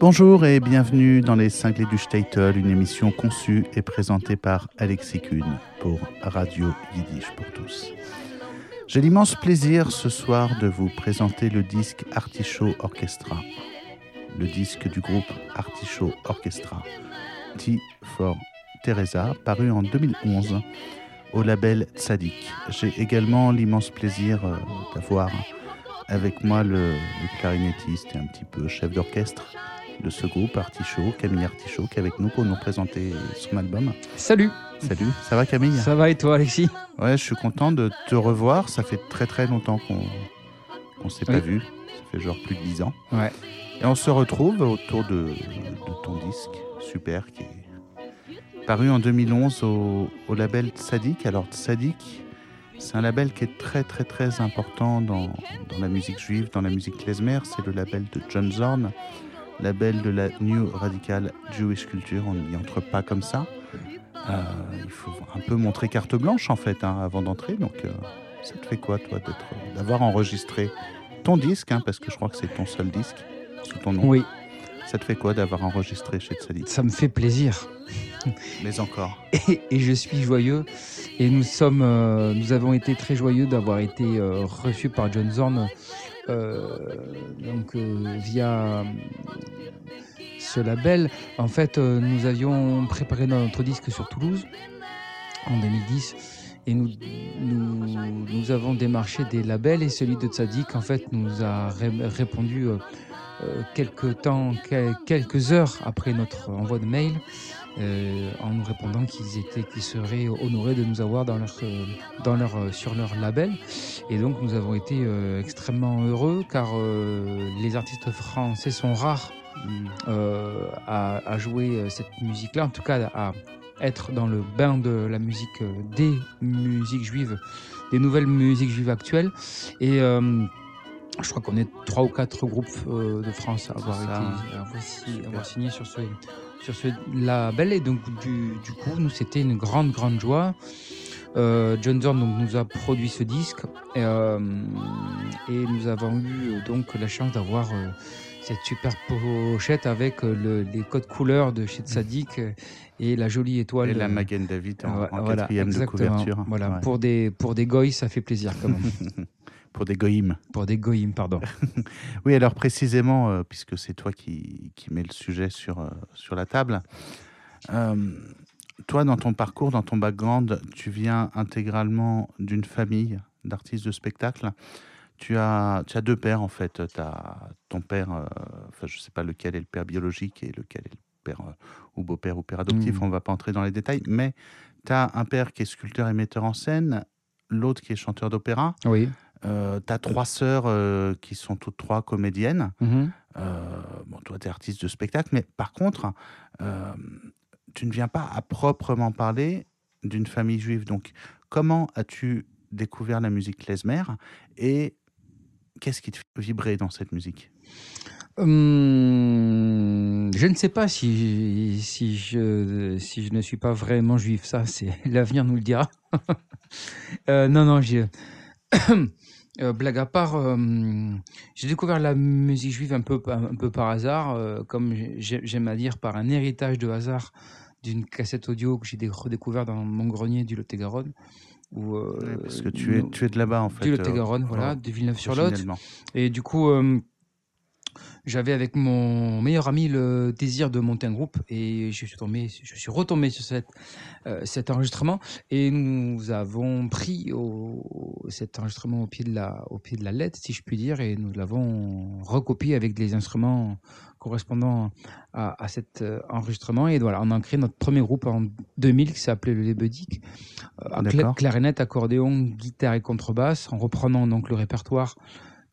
Bonjour et bienvenue dans les Cinglés du Statel, une émission conçue et présentée par Alexis Kuhn pour Radio Yiddish pour tous. J'ai l'immense plaisir ce soir de vous présenter le disque Artichaut Orchestra, le disque du groupe Artichaut Orchestra, T for Teresa, paru en 2011 au label Tzadik. J'ai également l'immense plaisir euh, d'avoir avec moi le, le clarinettiste et un petit peu chef d'orchestre de ce groupe, Artichaut, Camille Artichaut, qui est avec nous pour nous présenter son album. Salut Salut, ça va Camille? Ça va et toi Alexis? Ouais, je suis content de te revoir. Ça fait très très longtemps qu'on qu'on s'est pas vu. Ça fait genre plus de 10 ans. Ouais. Et on se retrouve autour de, de ton disque, super, qui est paru en 2011 au, au label Tzadik. Alors Tzadik, c'est un label qui est très très très important dans, dans la musique juive, dans la musique klezmer. C'est le label de John Zorn, label de la New Radical Jewish Culture. On n'y entre pas comme ça. Euh, il faut un peu montrer carte blanche en fait hein, avant d'entrer. Donc euh, ça te fait quoi toi d'avoir enregistré ton disque, hein, parce que je crois que c'est ton seul disque sous ton nom. Ça te fait quoi d'avoir enregistré chez Tzadik ça me fait plaisir. Mais encore. Et, et je suis joyeux. Et nous sommes, euh, nous avons été très joyeux d'avoir été euh, reçus par John Zorn, euh, donc via ce label. En fait, nous avions préparé notre disque sur Toulouse en 2010. Et nous, nous, nous avons démarché des labels et celui de Tzadik, en fait, nous a ré- répondu quelques temps, quel- quelques heures après notre envoi de mail, euh, en nous répondant qu'ils seraient honorés de nous avoir euh, euh, sur leur label. Et donc, nous avons été euh, extrêmement heureux car euh, les artistes français sont rares euh, à, jouer euh, cette musique-là, en tout cas à être dans le bain de la musique, euh, des musiques juives, des nouvelles musiques juives actuelles. Et euh, je crois qu'on est trois ou quatre groupes euh, de France à avoir, été, ça. à avoir, si- Super. avoir signé sur ce, sur ce label. Et donc, du, du coup, nous, c'était une grande, grande joie. Euh, John Zorn donc, nous a produit ce disque et, euh, et nous avons eu donc la chance d'avoir cette super pochette avec le- les codes couleurs de chez Tzadik euh, et la jolie étoile. Et la Magen David en, voilà, quatrième de exactement. couverture. Voilà, Ouais. pour des pour des ça fait plaisir quand même. Pour des goïms. pour des goïms, pardon. Oui, alors précisément, euh, puisque c'est toi qui, qui mets le sujet sur, euh, sur la table, euh, toi, dans ton parcours, dans ton background, tu viens intégralement d'une famille d'artistes de spectacle. Tu as, tu as deux pères, en fait. Tu as ton père, enfin, je ne sais pas lequel est le père biologique et lequel est le père ou beau-père ou père adoptif, Mhm. on ne va pas entrer dans les détails, mais tu as un père qui est sculpteur et metteur en scène, l'autre qui est chanteur d'opéra. Oui. Euh, tu as trois sœurs euh, qui sont toutes trois comédiennes. Mhm. Euh, bon, toi, tu es artiste de spectacle, mais par contre, euh, tu ne viens pas à proprement parler d'une famille juive. Donc, comment as-tu découvert la musique klezmer et qu'est-ce qui te fait vibrer dans cette musique? Hum, je ne sais pas si, si, je, si je ne suis pas vraiment juif. Ça, c'est l'avenir nous le dira. Euh, non, non, j'ai. Euh, blague à part, euh, j'ai découvert la musique juive un peu, un peu par hasard, euh, comme j'ai- j'aime à dire, par un héritage de hasard d'une cassette audio que j'ai dé- redécouvert dans mon grenier du Lot-et-Garonne. où, Ouais, Parce que tu es, tu es de là-bas, en fait. du Lot-et-Garonne, voilà, de Villeneuve-sur-Lot. Et du coup, j'avais avec mon meilleur ami le désir de monter un groupe et je suis tombé, je suis retombé sur cette, euh, cet enregistrement et nous avons pris au, cet enregistrement au pied de la, au pied de la lettre, si je puis dire, et nous l'avons recopié avec des instruments correspondant à, à cet euh, enregistrement. Et voilà, on a créé notre premier groupe en 2000 qui s'appelait le Lebedic, euh, clarinette, accordéon, guitare et contrebasse, en reprenant donc le répertoire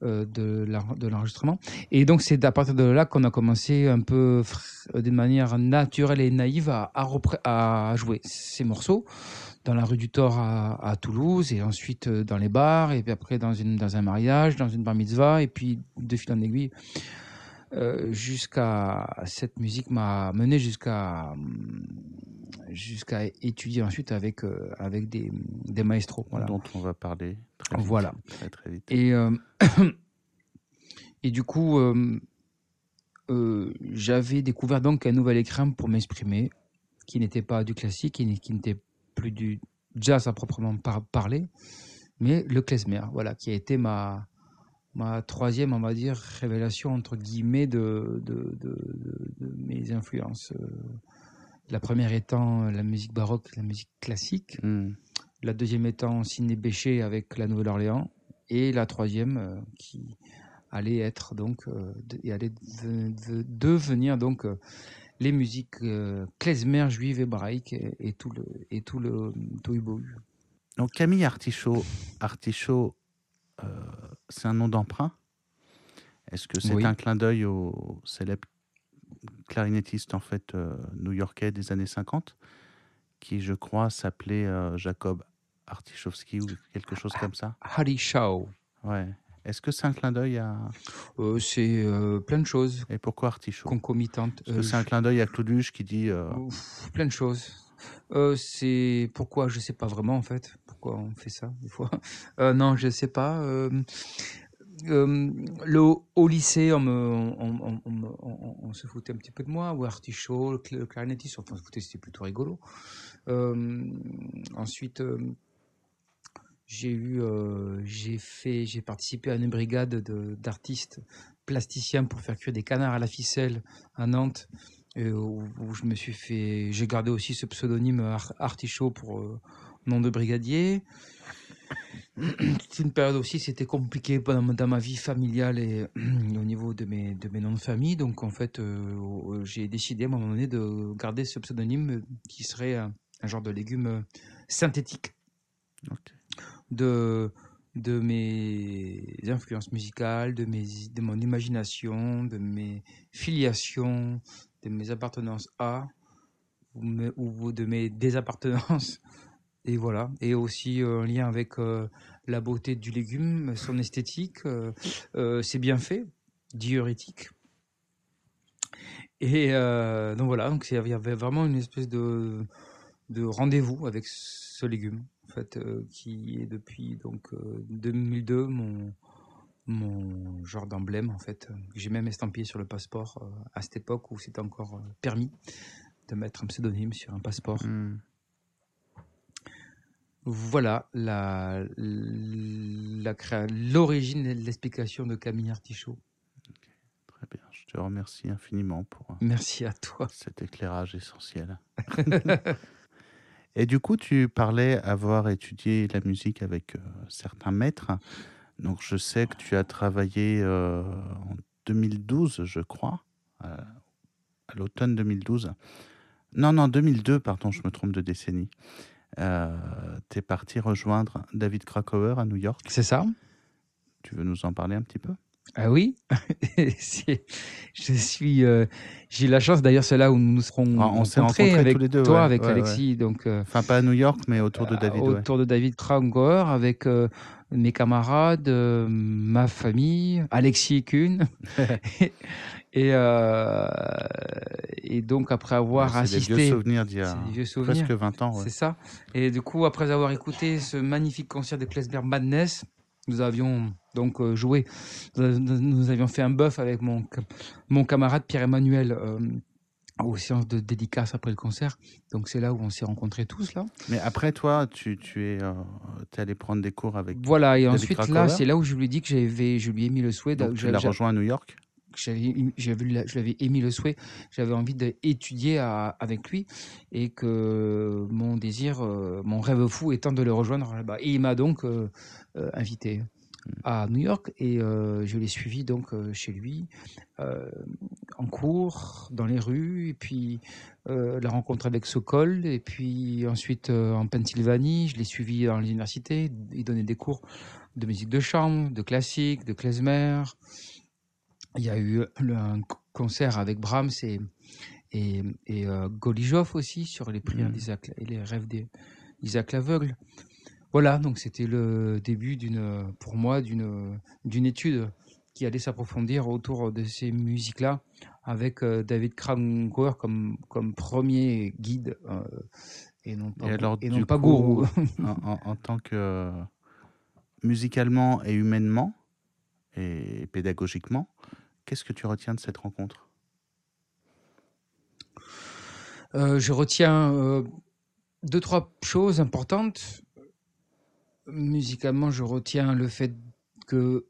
de l'en- de l'enregistrement. Et donc, c'est à partir de là qu'on a commencé un peu euh, d'une manière naturelle et naïve à jouer ces morceaux dans la rue du Thor à, à Toulouse et ensuite euh, dans les bars et puis après dans, une, dans un mariage, dans une bar mitzvah et puis de fil en aiguille euh, jusqu'à cette musique m'a mené jusqu'à hum, jusqu'à étudier ensuite avec euh, avec des, des maestros voilà dont on va parler très vite. Voilà. Très, très vite. et euh, et du coup euh, j'avais découvert donc un nouvel écrin pour m'exprimer, qui n'était pas du classique, qui, qui n'était plus du jazz à proprement parler, mais le klezmer, voilà, qui a été ma, ma troisième, on va dire, révélation, entre guillemets, de, de, mes influences. Euh, la première étant la musique baroque, la musique classique. Hmm. La deuxième étant Sidney Bechet avec la Nouvelle-Orléans. Et la troisième euh, qui allait être donc, euh, et allait devenir donc les musiques klezmer juives hébraïques et, et, tout le et tout le tout Donc Camille Artichaut, Artichaut c'est un nom d'emprunt Est-ce que c'est un clin d'œil au célèbre clarinettiste en fait euh, new-yorkais des années 50 qui je crois s'appelait euh, Jacob Artichowski ou quelque chose comme ça? Harry Shaw. Ouais. Est-ce que c'est un clin d'œil à C'est plein de choses. Et pourquoi Artichaut? Concomitante. Est-ce que c'est un clin d'œil à Clauduche qui dit Plein de choses. C'est pourquoi je sais pas vraiment en fait pourquoi on fait ça des fois. Euh, non, je sais pas. Euh, euh, le, au lycée, on, se foutait un petit peu de moi, ou artichaut, le clarinettiste, enfin, on se foutait, c'était plutôt rigolo. ensuite, j'ai eu, j'ai fait, j'ai participé à une brigade d'artistes plasticiens pour faire cuire des canards à la ficelle à Nantes, où, je me suis fait, j'ai gardé aussi ce pseudonyme artichaut pour nom de brigadier. C'est une période aussi, c'était compliqué dans, ma vie familiale et au niveau de mes, de mes noms de famille. Donc, en fait, euh, j'ai décidé à un moment donné de garder ce pseudonyme qui serait un, genre de légume synthétique de, de mes influences musicales, de, mes, de mon imagination, de mes filiations, mes appartenances à ou de mes désappartenances. Et voilà, et aussi euh, un lien avec euh, la beauté du légume, son esthétique, euh, c'est bien fait, diurétique. Et donc voilà, donc il y avait vraiment une espèce de, de rendez-vous avec ce légume, en fait, qui est depuis donc 2002 mon mon genre d'emblème en fait. J'ai même estampillé sur le passeport à cette époque où c'était encore permis de mettre un pseudonyme sur un passeport. Hmm. Voilà la, l'origine et l'explication de Camille Artichaut. très bien, je te remercie infiniment pour euh, Merci à toi. cet éclairage essentiel. et du coup, tu parlais avoir étudié la musique avec euh, certains maîtres. Donc, je sais que tu as travaillé euh, en 2012, je crois, à l'automne 2012. Non, non, 2002, pardon, je me trompe de décennie. Euh, tu es parti rejoindre David Krakauer à New York. C'est ça. Tu veux nous en parler un petit peu? Ah oui, je suis, euh, j'ai la chance d'ailleurs, c'est là où nous nous serons ah, on s'est rencontrés, avec tous les deux, toi, avec Alexis, donc. Euh, enfin pas à New York, mais autour de David. autour de David Krakauer, avec mes camarades, ma famille, Alexis Kuhn, Et, euh, et donc, après avoir assisté. C'est des vieux souvenirs d'il y a presque 20 ans. C'est ça. Et du coup, après avoir écouté ce magnifique concert de Klesmer Madness, nous avions donc euh, joué, nous avions fait un bœuf avec mon, mon camarade Pierre-Emmanuel euh, aux séances de dédicace après le concert. Donc c'est là où on s'est rencontrés tous là. Mais après toi, tu, tu es, euh, es allé prendre des cours avec. Voilà et ensuite là, c'est là où je lui ai dit que j'avais, je lui ai mis le souhait. Donc tu l'as rejoint à New York je l'avais émis le souhait, j'avais envie d'étudier avec lui et que mon désir, euh, mon rêve fou étant de le rejoindre là-bas. Et il m'a donc euh, invité à New York et je l'ai suivi donc chez lui en cours dans les rues et puis la rencontre avec Sokol et puis ensuite en Pennsylvanie je l'ai suivi dans l'université il donnait des cours de musique de chambre de classique de klezmer il y a eu un concert avec Brahms et, et, euh, Golijov aussi sur les prières mmh. et les rêves d'Isaac l'aveugle. Voilà, donc c'était le début d'une, pour moi, d'une, d'une étude qui allait s'approfondir autour de ces musiques-là, avec euh, David Krankower comme, comme premier guide euh, et non pas, et non pas gourou. en, en, tant que musicalement et humainement et pédagogiquement, Qu'est-ce que tu retiens de cette rencontre? Je retiens deux, trois choses importantes. Musicalement, je retiens le fait que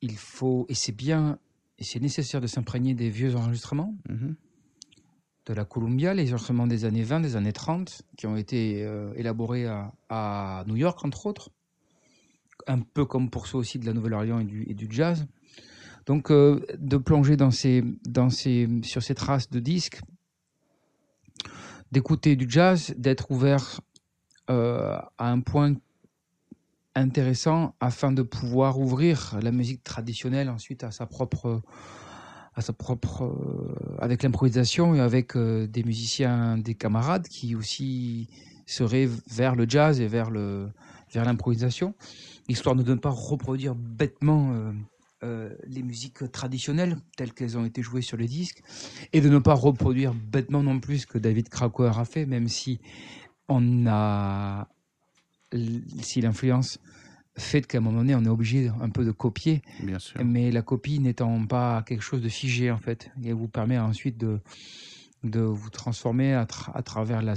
il faut, et c'est bien, et c'est nécessaire de s'imprégner des vieux enregistrements. Mhm. De la Columbia, les enregistrements des années 20, des années 30, qui ont été euh, élaborés à, New York, entre autres. Un peu comme pour ceux aussi de la Nouvelle-Orléans et du, jazz. Donc, euh, de plonger dans ces, dans ces, sur ces traces de disques, d'écouter du jazz, d'être ouvert euh, à un point intéressant afin de pouvoir ouvrir la musique traditionnelle ensuite à sa propre à sa propre euh, avec l'improvisation et avec euh, des musiciens des camarades qui aussi seraient vers le jazz et vers le vers l'improvisation histoire de ne pas reproduire bêtement euh, les musiques traditionnelles telles qu'elles ont été jouées sur les disques et de ne pas reproduire bêtement non plus ce que David Krakauer a fait même si on a si l'influence fait qu'à un moment donné, on est obligé un peu de copier. Bien sûr. Mais la copie n'étant pas quelque chose de figé, en fait. Et vous permet ensuite de, de vous transformer à, à travers la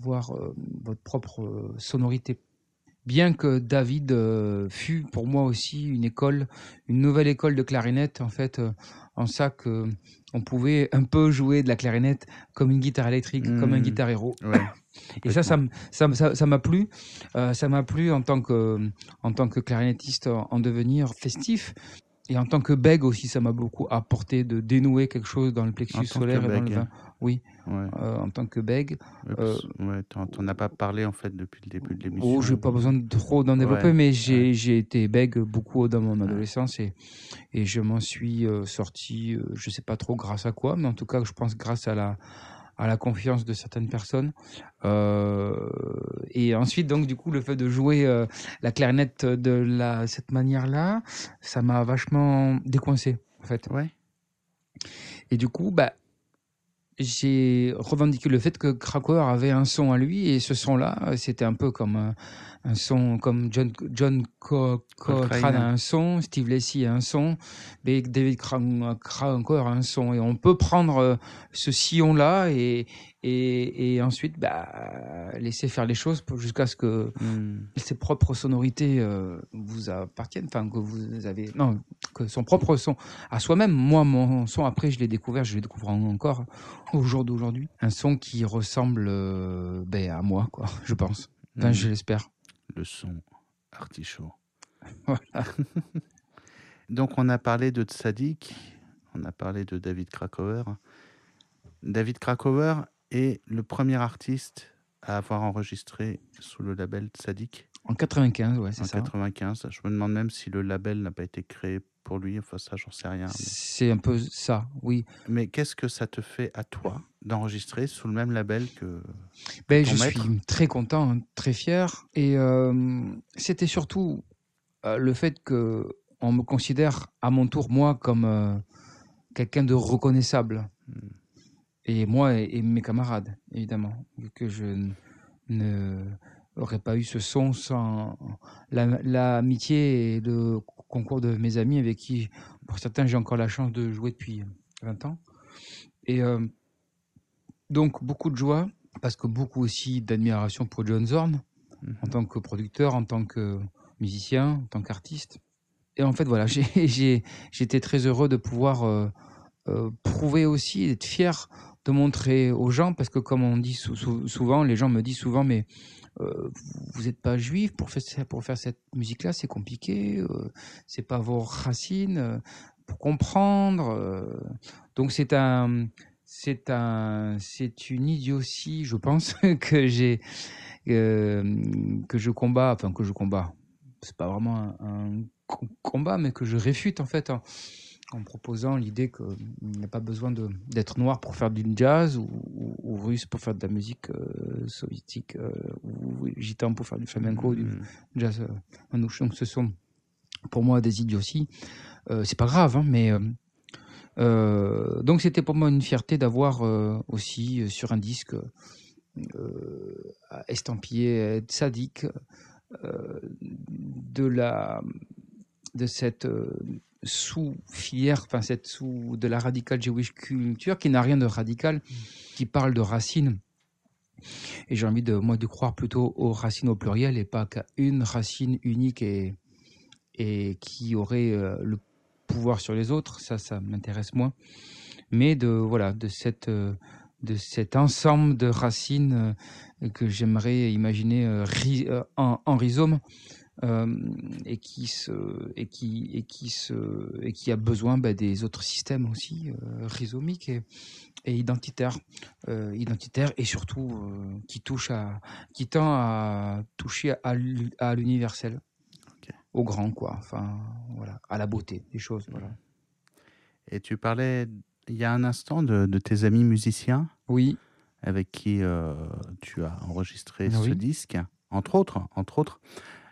voir euh, votre propre euh, sonorité. Bien que David euh, fut pour moi aussi une école, une nouvelle école de clarinette, en fait, en ça que on pouvait un peu jouer de la clarinette comme une guitare électrique, comme un mmh. guitare héros. Et ça, ça m'a ça, plu. Euh, ça m'a plu en tant que, en tant que clarinettiste en, devenir festif. Et en tant que bègue aussi, ça m'a beaucoup apporté de dénouer quelque chose dans le plexus solaire et dans le vin. Oui, euh, en tant que bègue. Euh, ouais, t'en as pas parlé en fait depuis le début de l'émission. Oh, j'ai pas besoin de trop d'en développer, mais j'ai été bègue beaucoup dans mon adolescence et, et je m'en suis sorti, je sais pas trop grâce à quoi, mais en tout cas, je pense grâce à la à la confiance de certaines personnes. Euh, et ensuite, donc, du coup, le fait de jouer euh, la clarinette de la, cette manière-là, ça m'a vachement décoincé, en fait. Ouais. Et du coup, bah, j'ai revendiqué le fait que Krakauer avait un son à lui, et ce son-là, c'était un peu comme un, son comme John, John Cochrane a un son, Steve Lacy a un son, David Cranker a un son. Et on peut prendre euh, ce sillon-là et, et, et, ensuite bah, laisser faire les choses jusqu'à ce que hmm. ses propres sonorités euh, vous appartiennent, enfin que vous avez, non, que son propre son à soi-même. Moi, mon son, après, je l'ai découvert, je l'ai découvert encore au jour d'aujourd'hui. Un son qui ressemble euh, ben, à moi, quoi, je pense. Enfin, hmm. je l'espère le son artichaut. Donc on a parlé de Tzadik, on a parlé de David Krakauer. David Krakauer est le premier artiste à avoir enregistré sous le label Tzadik. En 95, ouais, c'est ça. En 95. Je me demande même si le label n'a pas été créé pour lui. Enfin, ça, j'en sais rien. C'est un peu ça, oui. Mais qu'est-ce que ça te fait à toi d'enregistrer sous le même label que. Ben, je suis très content, hein, très fier. Et euh, c'était surtout euh, le fait que on me considère à mon tour, moi, comme euh, quelqu'un de reconnaissable. Hmm. Et moi et, mes camarades, évidemment. Que je ne n'aurais pas eu ce son sans l'amitié et le concours de mes amis avec qui, pour certains, j'ai encore la chance de jouer depuis 20 ans. Et euh, donc, beaucoup de joie, parce que beaucoup aussi d'admiration pour John Zorn, mhm. en tant que producteur, en tant que musicien, en tant qu'artiste. Et en fait, voilà, j'étais très heureux de pouvoir euh, euh, prouver aussi, d'être fier de montrer aux gens, parce que comme on dit souvent, les gens me disent souvent, mais euh, vous n'êtes pas juif pour faire, pour faire cette musique-là, c'est compliqué, euh, c'est pas vos racines, euh, pour comprendre. donc c'est un, c'est un, c'est une idiotie, je pense, que j'ai, que je combats, enfin que je combats. C'est pas vraiment un, combat, mais que je réfute en fait. Hein en proposant l'idée qu'il n'y a pas besoin d'être noir pour faire du jazz ou, russe pour faire de la musique euh, soviétique euh, ou gitan pour faire du flamenco, du mm. jazz euh, manouche. Donc ce sont pour moi des idioties. c'est pas grave, hein, mais donc c'était pour moi une fierté d'avoir aussi sur un disque estampillé sadique de la de cette sous-filière, enfin cette sous de la radical Jewish culture qui n'a rien de radical, qui parle de racines. Et j'ai envie de moi de croire plutôt aux racines au pluriel et pas qu'à une racine unique et, et qui aurait euh, le pouvoir sur les autres. Ça, ça m'intéresse moins. Mais de voilà de cette euh, de cet ensemble de racines euh, que j'aimerais imaginer en, en, rhizome et qui se et qui et qui se et qui a besoin bah, des autres systèmes aussi euh, rhizomiques et, et identitaires. Euh, identitaires et surtout qui touche à qui tend à toucher à, à l'universel. Au grand quoi. Enfin voilà. À la beauté des choses voilà. Et tu parlais il y a un instant de, de tes amis musiciens. Oui. Avec qui tu as enregistré ce disque entre autres entre autres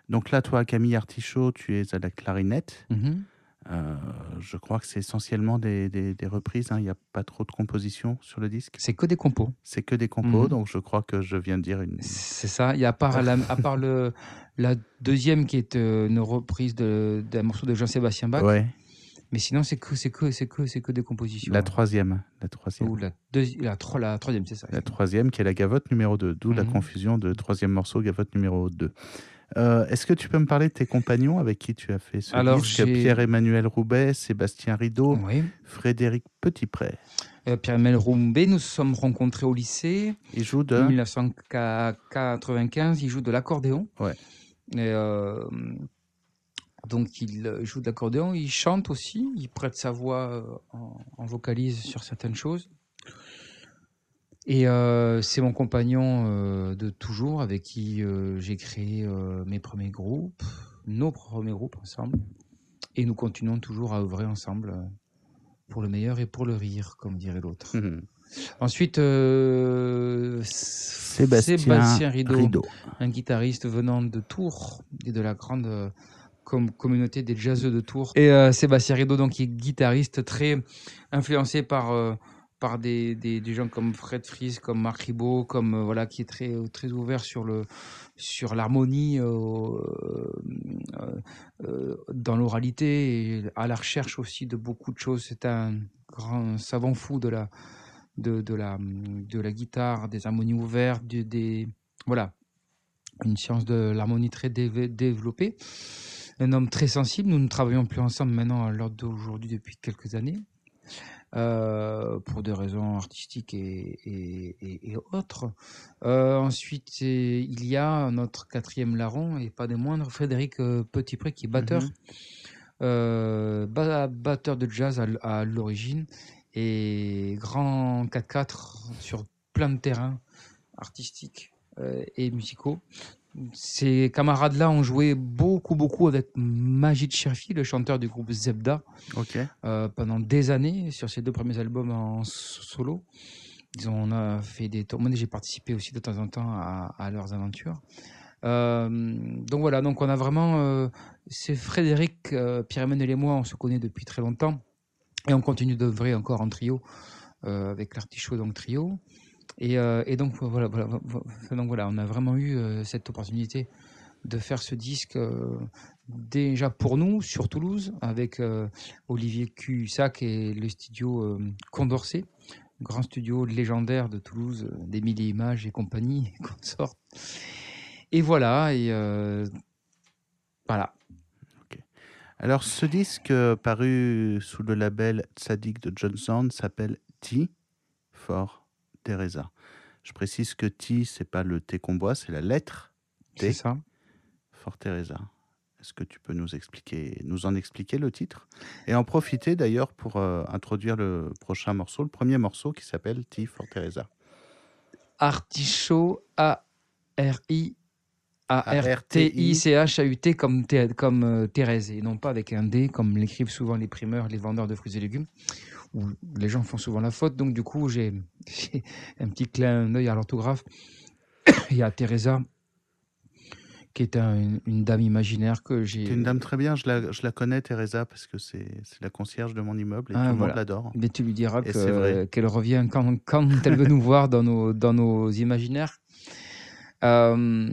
donc là, toi, Camille Artichaut, tu es à la clarinette. Mhm. Euh, je crois que c'est essentiellement des, des, reprises. Hein. Il n'y a pas trop de compositions sur le disque. C'est que des compos. C'est que des compos, mhm. donc je crois que je viens de dire une. C'est ça. Il y a à part, la, à part le, la deuxième qui est euh, une reprise d'un morceau de Jean-Sébastien Bach. Ouais. Mais sinon, c'est que, c'est que, c'est que, c'est que des compositions. La troisième. La troisième. Ou la, la, la, troisième, c'est ça. La troisième qui est la gavotte numéro 2, d'où la mhm. confusion de troisième morceau, gavotte numéro 2. Euh, est-ce que tu peux me parler de tes compagnons avec qui tu as fait ce Alors, disque Pierre-Emmanuel Roubaix, Sébastien Rideau, Frédéric Petitpré. Euh, Pierre-Emmanuel Roubaix, nous nous sommes rencontrés au lycée. Il joue de? 1995, il joue de l'accordéon. Ouais. Euh, donc il joue de l'accordéon, il chante aussi, il prête sa voix en vocalise sur certaines choses. Et euh, c'est mon compagnon euh, de toujours avec qui euh, j'ai créé mes premiers groupes, nos premiers groupes ensemble. Et nous continuons toujours à œuvrer ensemble pour le meilleur et pour le rire, comme dirait l'autre. Mhm. Ensuite, Sébastien, Rideau, un guitariste venant de Tours et de la grande communauté des jazzeux de Tours. Et Sébastien Rideau, donc, qui est guitariste très influencé par par des, des, gens comme Fred Fries, comme Marc Ribot, comme euh, voilà qui est très très ouvert sur le sur l'harmonie euh, euh, dans l'oralité et à la recherche aussi de beaucoup de choses. C'est un grand savant fou de la de, la de la guitare, des harmonies ouvertes, des, voilà une science de l'harmonie très développée. Un homme très sensible. Nous ne travaillons plus ensemble maintenant à l'heure d'aujourd'hui depuis quelques années. Euh, pour des raisons artistiques et, et, autres. Euh, ensuite, il y a notre quatrième larron, et pas des moindres, Frédéric euh, Petitpré, qui est batteur, mhm. batteur de jazz à, l'origine, et grand 4-4 sur plein de terrains artistiques et musicaux. Ces camarades-là ont joué beaucoup, beaucoup avec Majid Cherfi, le chanteur du groupe Zebda, euh, pendant des années sur ses deux premiers albums en solo. Ils ont, on a fait des tours. Moi, j'ai participé aussi de temps en temps à, leurs aventures. Euh, donc voilà, donc on a vraiment. Euh, c'est Frédéric, Pierre-Emmanuel et moi, on se connaît depuis très longtemps et on continue d'œuvrer encore en trio avec l'artichaut, donc trio. Euh, et, donc, voilà, donc voilà, on a vraiment eu euh, cette opportunité de faire ce disque euh, déjà pour nous sur Toulouse avec Olivier Cussac et le studio Condorcet, grand studio légendaire de Toulouse, d'Emilie Images et compagnie, consorts. Et voilà, et voilà. Alors, ce disque paru sous le label Tzadik de Johnson s'appelle T for Teresa. Je précise que T, c'est pas le T qu'on boit, c'est la lettre T. C'est ça. For Teresa. Est-ce que tu peux nous expliquer, nous en expliquer le titre et en profiter d'ailleurs pour euh, introduire le prochain morceau, le premier morceau qui s'appelle T for Teresa. Artichaut A R I A R T I C H A U T comme comme euh, Thérèse et non pas avec un D comme l'écrivent souvent les primeurs, les vendeurs de fruits et légumes où les gens font souvent la faute. Donc, du coup, j'ai un petit clin d'œil à l'orthographe. Il y a Teresa, qui est une dame imaginaire que j'ai. une dame très bien, je la, je la connais, Teresa, parce que c'est la concierge de mon immeuble et ah, tout le monde l'adore. Mais tu lui diras qu'elle revient quand, quand elle veut nous voir dans nos, dans nos imaginaires. Euh,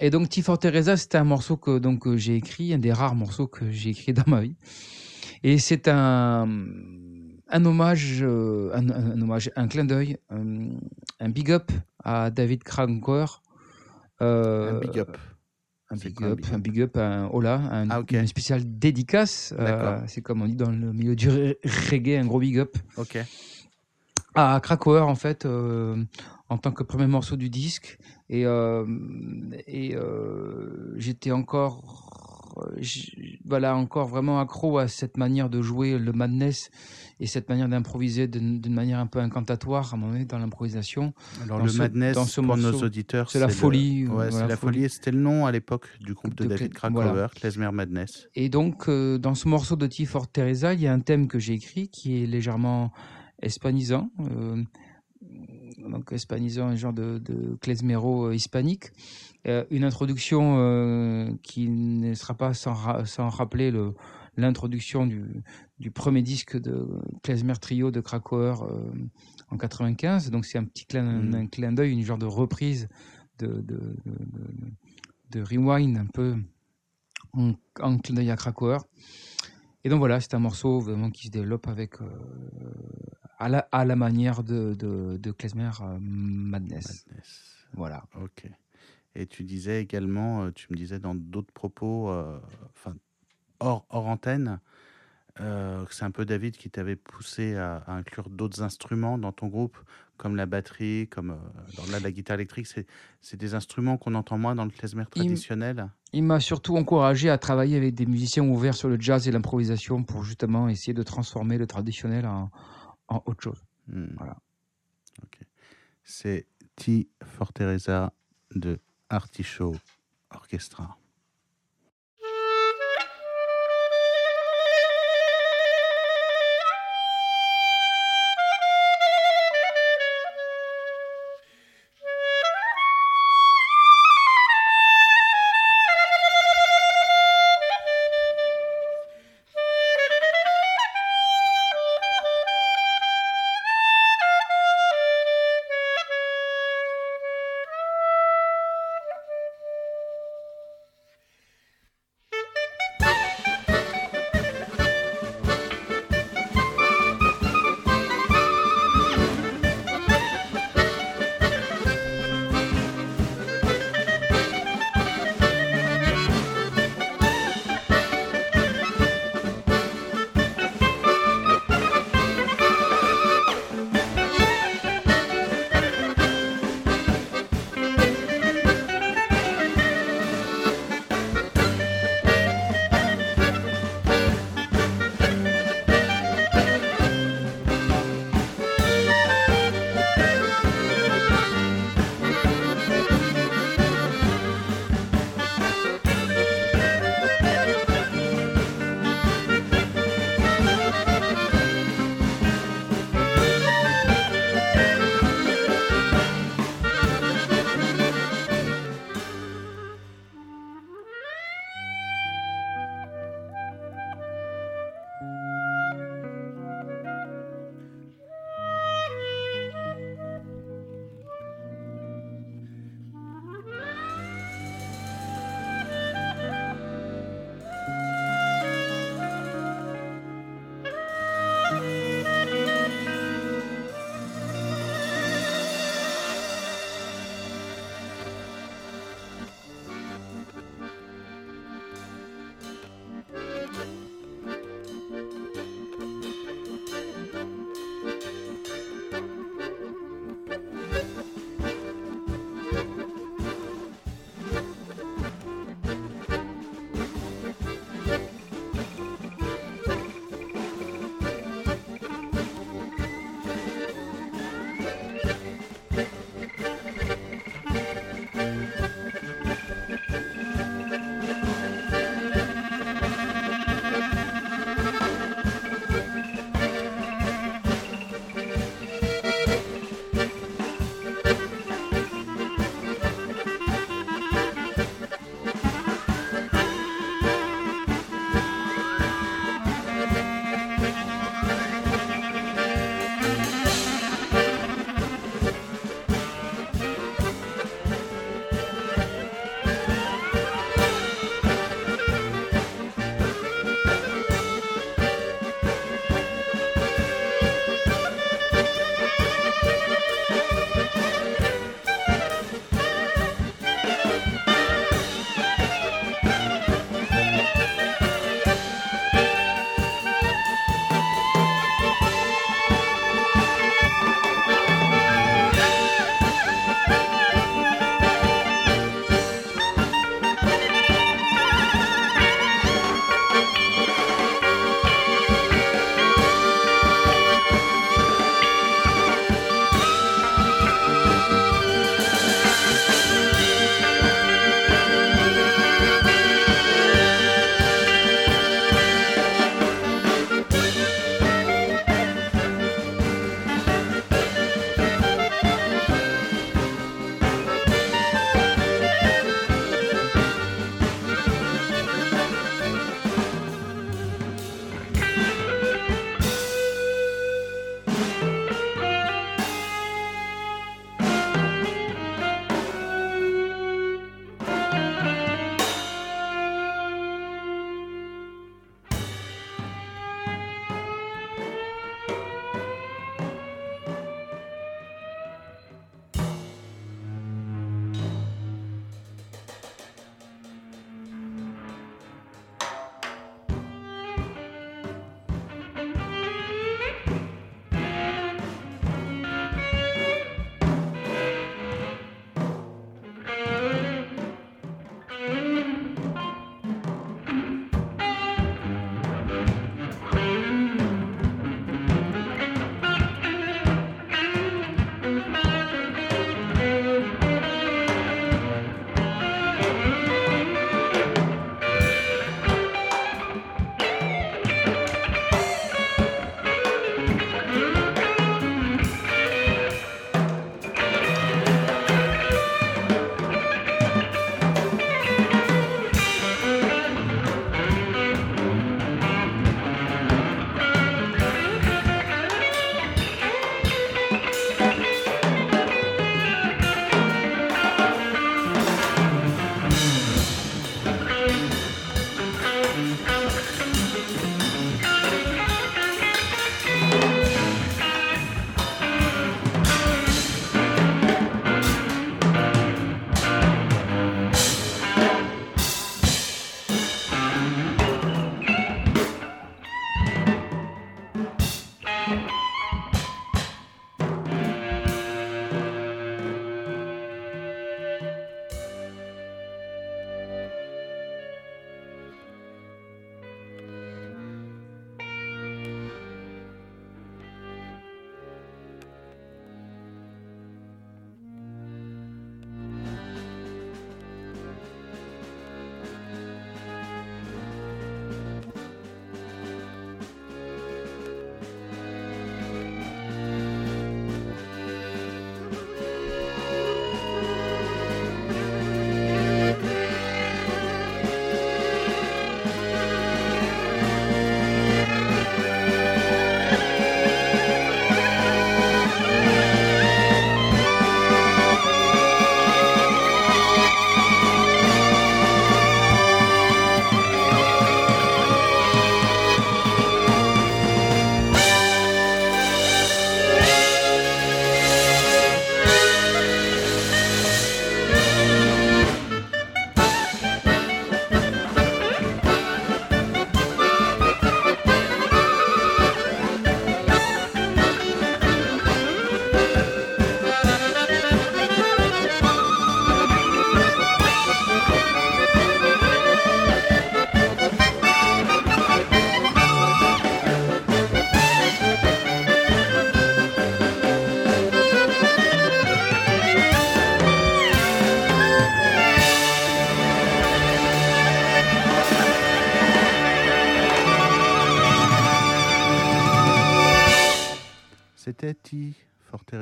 et donc, Tifor Teresa, c'était un morceau que, donc, j'ai écrit, un des rares morceaux que j'ai écrit dans ma vie Et c'est un, un hommage, euh, un, un hommage, un clin d'œil, un, un big up à David Krankower. un big up. Un big, up, un big up, un hola, un, Ah, ok. une spéciale dédicace. euh, D'accord. c'est comme on dit dans le milieu du reggae, un gros big up. Ok. à Krakauer en fait euh, en tant que premier morceau du disque et euh, et euh, j'étais encore voilà encore vraiment accro à cette manière de jouer le madness et cette manière d'improviser d'une manière un peu incantatoire à un moment donné dans l'improvisation Alors Dans le ce- Madness, dans ce pour nos auditeurs, c'est la le- folie, euh, Ouais, voilà, c'est la folie. folie. C'était le nom à l'époque du groupe de, De David Krakauer, voilà. Klezmer Madness. Et donc, euh, dans ce morceau de T for Teresa, il y a un thème que j'ai écrit qui est légèrement hispanisant. euh, donc, hispanisant, un genre de, de klezmero euh, hispanique. Euh, une introduction euh, qui ne sera pas sans, ra- sans rappeler le- l'introduction du, du premier disque de klezmer trio de Krakauer euh, en 95. Donc, c'est un petit clin, un clin d'œil, une genre de reprise de, de, de, de- de rewind un peu en, en clin d'œil à Krakauer. Et donc voilà, c'est un morceau vraiment qui se développe avec euh, à, la, à la manière de, de, de Klezmer euh, Madness. Madness. Voilà. Ok. Et tu disais également, euh, tu me disais dans d'autres propos, euh, enfin hors, hors antenne, euh, c'est un peu David qui t'avait poussé à, à inclure d'autres instruments dans ton groupe, comme la batterie, comme euh, là, la guitare électrique. C'est, des instruments qu'on entend moins dans le klezmer Il traditionnel? Il m'a surtout encouragé à travailler avec des musiciens ouverts sur le jazz et l'improvisation pour justement essayer de transformer le traditionnel en, en autre chose. Hmm. Voilà. C'est T for Teresa de Artichaut Orchestra.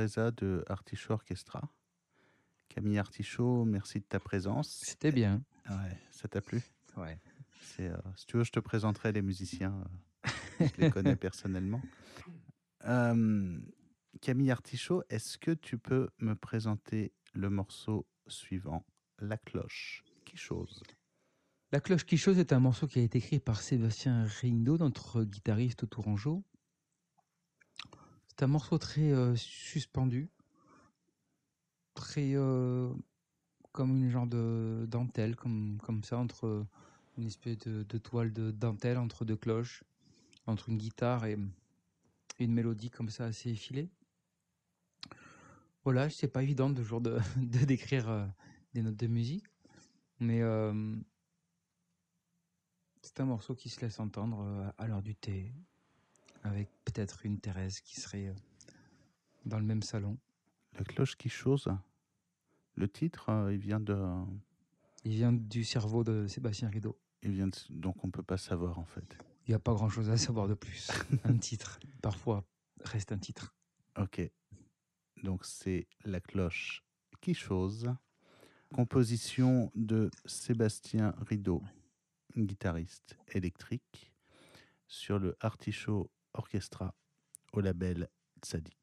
De Artichaut Orchestra. Camille Artichaut, merci de ta présence. C'était bien. Ouais, ça t'a plu? Ouais. C'est, euh, si tu veux, je te présenterai les musiciens. euh, je les connais personnellement. Euh, Camille Artichaut, est-ce que tu peux me présenter le morceau suivant, La cloche Qui chose? La cloche qui chose est un morceau qui a été écrit par Sébastien Rindo, notre guitariste au Tourangeau. C'est un morceau très euh, suspendu, très euh, comme une genre de dentelle, comme, comme ça, entre une espèce de, toile de dentelle entre deux cloches, entre une guitare et, une mélodie comme ça assez effilée. Voilà, c'est pas évident de de, décrire euh, des notes de musique, mais euh, c'est un morceau qui se laisse entendre euh, à l'heure du thé, avec peut-être une Thérèse qui serait euh, dans le même salon. La cloche qui chose Le titre, euh, il vient de. Il vient du cerveau de Sébastien Rideau. Il vient de- Donc on peut pas savoir en fait. Il n'y a pas grand-chose à savoir de plus. un titre, parfois, reste un titre. Ok. Donc c'est La cloche qui chose. Composition de Sébastien Rideau, guitariste électrique, sur le Artichaut Orchestra au label Tzadik.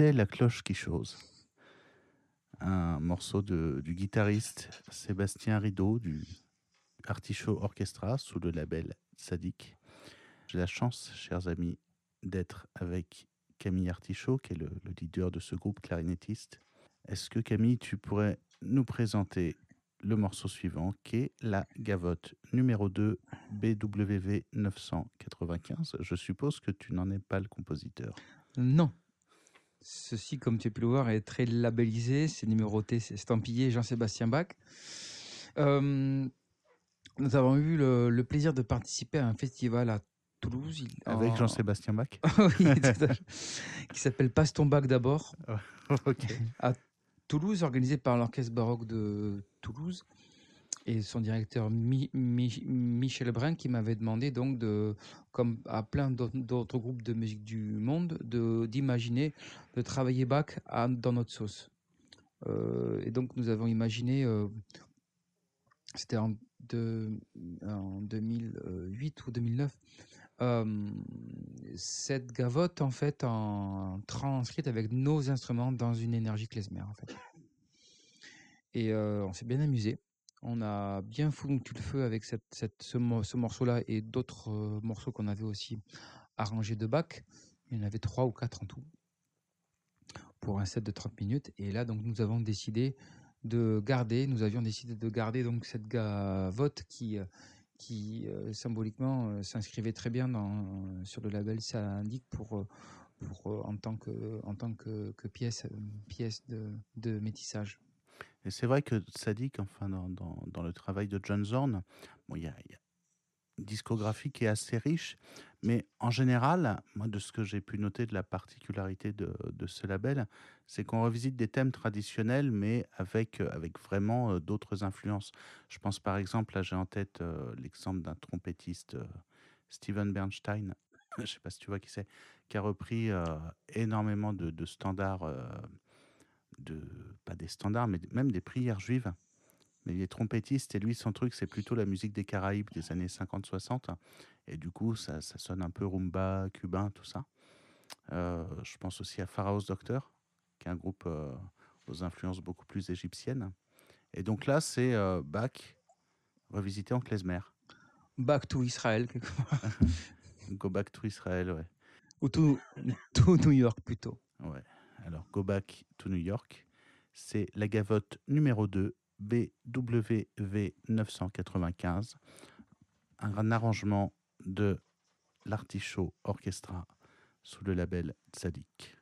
La cloche qui chose, un morceau de, du guitariste Sébastien Rideau du Artichaut Orchestra sous le label Sadik. J'ai la chance, chers amis, d'être avec Camille Artichaut, qui est le, le leader de ce groupe clarinettiste. Est-ce que Camille, tu pourrais nous présenter le morceau suivant, qui est la gavotte numéro 2 BWV 995 Je suppose que tu n'en es pas le compositeur. Non. Ceci, comme tu peux le voir, est très labellisé, c'est numéroté, c'est estampillé Jean-Sébastien Bach. Euh, nous avons eu le, le, plaisir de participer à un festival à Toulouse. Avec en... Jean-Sébastien Bach Oui, qui s'appelle Passe ton bac d'abord. ok. À Toulouse, organisé par l'Orchestre baroque de Toulouse et son directeur Mi Mi Michel Brun qui m'avait demandé donc de, comme à plein d'autres groupes de musique du monde, de d'imaginer de travailler Bach dans notre sauce. Euh, et donc nous avons imaginé, euh, c'était en, en 2008 ou 2009, euh, cette gavotte en fait en transcrite avec nos instruments dans une énergie klezmer. Et on s'est bien amusé. On a bien foutu le feu avec ce, ce morceau-là et d'autres euh, morceaux qu'on avait aussi arrangés de bac. Il y en avait trois ou quatre en tout pour un set de 30 minutes. Et là, donc, nous avons décidé de garder, nous avions décidé de garder donc cette gavotte qui, qui euh, symboliquement euh, s'inscrivait très bien sur le label ça indique pour, en tant que, en tant que, pièce, de métissage. Et c'est vrai que Sadik, enfin, dans, dans, dans, le travail de John Zorn, bon, il y a, une discographie qui est assez riche, mais en général, moi, de ce que j'ai pu noter de la particularité de, ce label, c'est qu'on revisite des thèmes traditionnels, mais avec, avec vraiment euh, d'autres influences. Je pense par exemple, là, j'ai en tête euh, l'exemple d'un trompettiste, euh, Steven Bernstein, je ne sais pas si tu vois qui c'est, qui a repris euh, énormément de standards de pas des standards, mais même des prières juives. Mais il est trompettiste et lui, son truc, c'est plutôt la musique des Caraïbes des années 50-60. Et du coup, ça, ça, sonne un peu rumba, cubain, tout ça. Euh, je pense aussi à Pharaoh's Doctor, qui est un groupe euh, aux influences beaucoup plus égyptiennes. Et donc là, c'est euh, Bach revisité en klezmer. Back to Israël, quelque part. Go back to Israël, ouais. Ou to, to New York, plutôt. Ouais. Alors, Go Back to New York, c'est la gavotte numéro 2, BWV 995, un arrangement de l'Artichaut Orchestra sous le label Tzadik.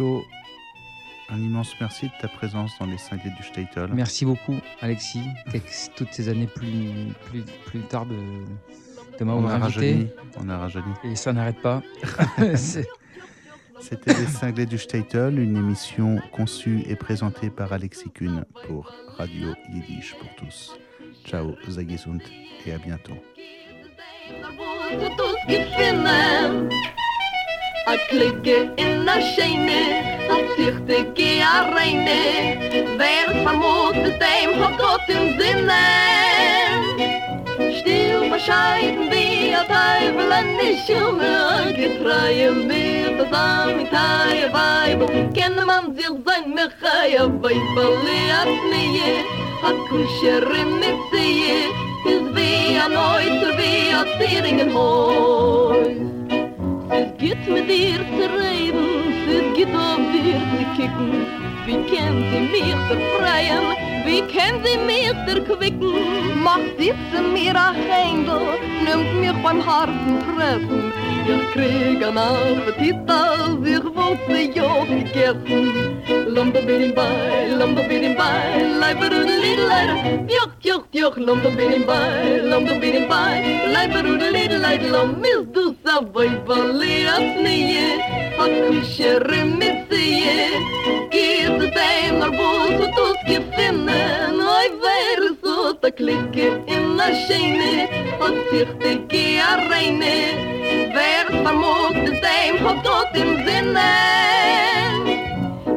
Un immense merci de ta présence dans les cinglés du Statel. Merci beaucoup, Alexis, toutes ces années plus, plus, plus tard de, de m'avoir invité. on a rajeuni. Et ça n'arrête pas. C'était Les Cinglés du Statel, une émission conçue et présentée par Alexis Kuhn pour Radio Yiddish pour tous. Ciao, Zagisund et à bientôt. A klikke in a scheine, a zichte ge a reine, wer vermut bis dem hat Gott im Sinne. Still bescheiden wie a Teufel an die Schumme, getreue mir das Amitaie Weibel, kenne man sich sein Mechaia Weibel, liat nie, a kusherin mit sie, is wie a Neuter, wie a Zieringen Häus. Es geht mit dir zu reden, es geht auf dir zu kicken. Wie kennt sie mich zu freien, wie kennt sie mich zu quicken? Mach sitze mir a Händel, nimmt mich beim harten Fressen. Ich krieg an Appetit, als ich wollte ja gegessen. Lomba bidim bei, lomba bidim bei, leiberudelideleid. Joch, joch, joch, lomba bidim bei, lomba bidim bei, leiberudelideleid. Lom, mis du sa vaivali at nie, a kushere mitsie. Giet de dem naar bos, wat du ska finna, oi ver a er klicke in a scheine und sich de kia reine wer vermut dem hat tot im sinne.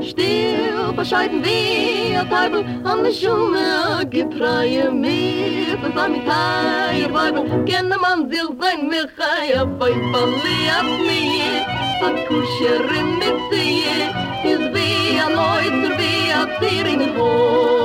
Still bescheiden wie a teibel an de schume gepreie mir was tai teier weibel kenne man sich sein mir chaya bei verliert mir a kusher mit sie is wie a neuter wie a tier in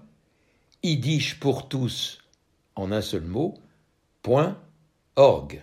www.yiddishpourtous en un seul mot, point org.